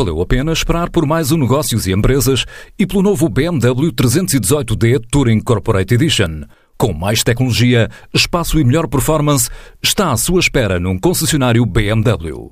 valeu a pena esperar por mais um Negócios e Empresas e pelo novo BMW 318D Touring Corporate Edition. Com mais tecnologia, espaço e melhor performance, está à sua espera num concessionário BMW.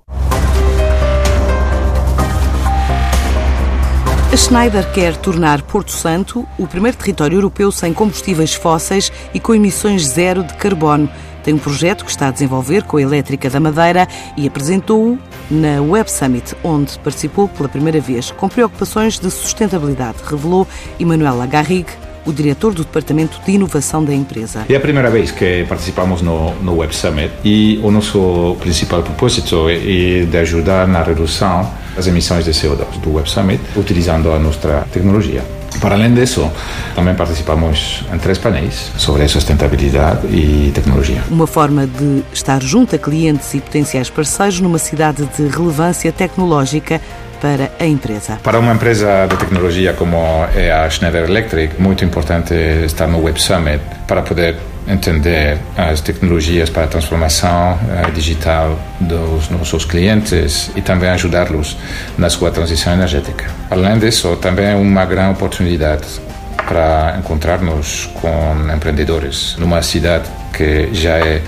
A Schneider quer tornar Porto Santo o primeiro território europeu sem combustíveis fósseis e com emissões zero de carbono. Tem um projeto que está a desenvolver com a Elétrica da Madeira e apresentou-o na Web Summit, onde participou pela primeira vez, com preocupações de sustentabilidade, revelou Emanuela Garrigue, o diretor do Departamento de Inovação da empresa. É a primeira vez que participamos no, no Web Summit e o nosso principal propósito é de ajudar na redução das emissões de CO2 do Web Summit utilizando a nossa tecnologia. Para além disso, também participamos em três painéis sobre sustentabilidade e tecnologia. Uma forma de estar junto a clientes e potenciais parceiros numa cidade de relevância tecnológica para a empresa. Para uma empresa de tecnologia como é a Schneider Electric, muito importante estar no Web Summit para poder entender as tecnologias para a transformação uh, digital dos nossos clientes e também ajudá-los na sua transição energética. Além disso, também é uma grande oportunidade para encontrarmos com empreendedores numa cidade que já é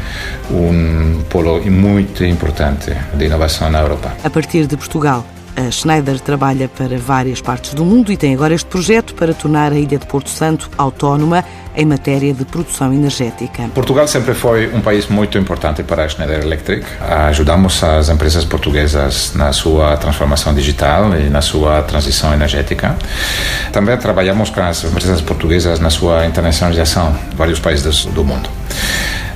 um polo muito importante de inovação na Europa. A partir de Portugal, a Schneider trabalha para várias partes do mundo e tem agora este projeto para tornar a ilha de Porto Santo autónoma em matéria de produção energética. Portugal sempre foi um país muito importante para a Schneider Electric. Ajudamos as empresas portuguesas na sua transformação digital e na sua transição energética. Também trabalhamos com as empresas portuguesas na sua internacionalização vários países do mundo.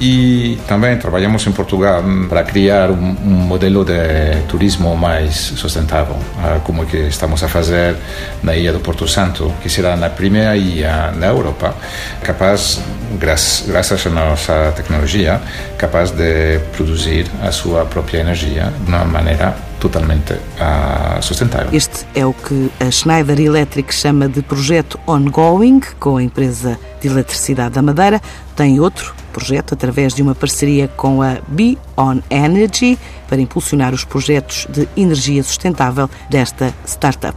E também trabalhamos em Portugal para criar um, um modelo de turismo mais sustentável, ah, como que estamos a fazer na ilha do Porto Santo, que será na primeira ilha na Europa, capaz, graças à nossa tecnologia, capaz de produzir a sua própria energia de uma maneira totalmente uh, sustentável. Este é o que a Schneider Electric chama de projeto ongoing com a empresa de eletricidade da Madeira. Tem outro projeto através de uma parceria com a Be On Energy para impulsionar os projetos de energia sustentável desta startup.